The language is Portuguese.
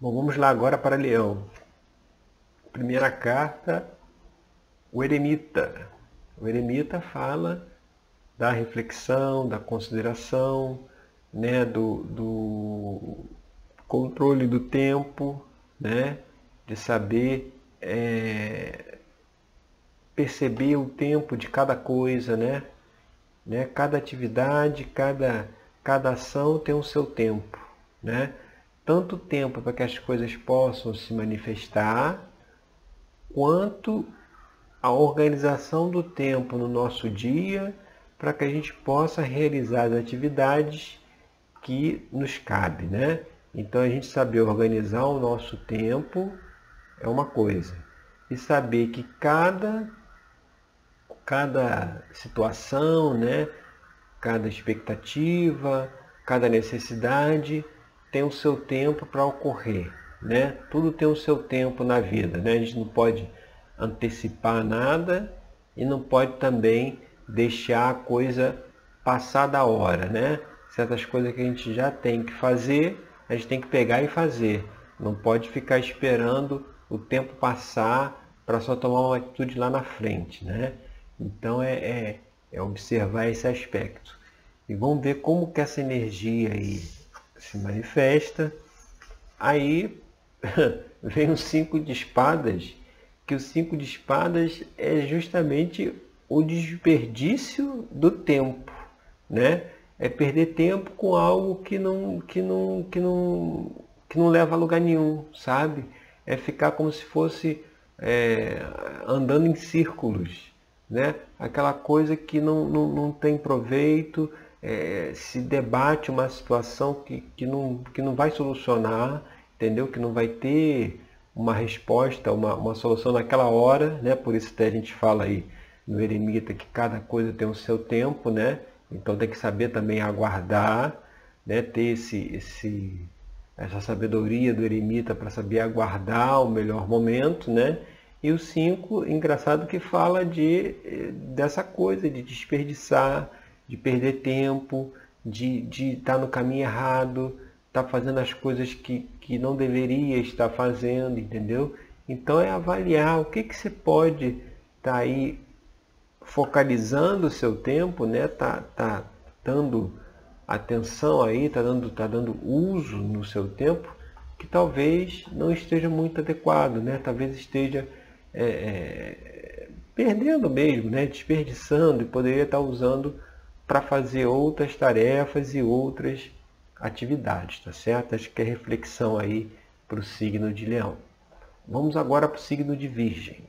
Bom, vamos lá agora para Leão. Primeira carta, o eremita. O eremita fala da reflexão, da consideração, né, do, do controle do tempo, né, de saber é, perceber o tempo de cada coisa, né, né, cada atividade, cada, cada ação tem o seu tempo, né, tanto tempo para que as coisas possam se manifestar, quanto a organização do tempo no nosso dia para que a gente possa realizar as atividades que nos cabe, né? Então a gente saber organizar o nosso tempo é uma coisa e saber que cada cada situação, né? Cada expectativa, cada necessidade tem o seu tempo para ocorrer, né? Tudo tem o seu tempo na vida, né? A gente não pode antecipar nada e não pode também deixar a coisa passar da hora, né? Certas coisas que a gente já tem que fazer, a gente tem que pegar e fazer. Não pode ficar esperando o tempo passar para só tomar uma atitude lá na frente, né? Então é, é, é observar esse aspecto. E vamos ver como que essa energia aí se manifesta. Aí vem o cinco de espadas, que o cinco de espadas é justamente o desperdício do tempo, né? É perder tempo com algo que não, que não, que não, que não leva a lugar nenhum, sabe? É ficar como se fosse é, andando em círculos, né? Aquela coisa que não, não, não tem proveito, é, se debate uma situação que, que, não, que não vai solucionar, entendeu? Que não vai ter uma resposta, uma, uma solução naquela hora, né? Por isso até a gente fala aí no eremita que cada coisa tem o seu tempo, né? Então tem que saber também aguardar, né? Ter esse, esse, essa sabedoria do eremita para saber aguardar o melhor momento, né? E o 5, engraçado que fala de dessa coisa de desperdiçar, de perder tempo, de estar tá no caminho errado, estar tá fazendo as coisas que, que não deveria estar fazendo, entendeu? Então é avaliar o que, que você pode estar tá aí focalizando o seu tempo, né? Tá, tá dando atenção aí, tá dando, tá dando uso no seu tempo que talvez não esteja muito adequado, né? Talvez esteja é, é, perdendo mesmo, né? Desperdiçando e poderia estar usando para fazer outras tarefas e outras atividades, tá certo? Acho que é reflexão aí para o signo de leão. Vamos agora para o signo de virgem.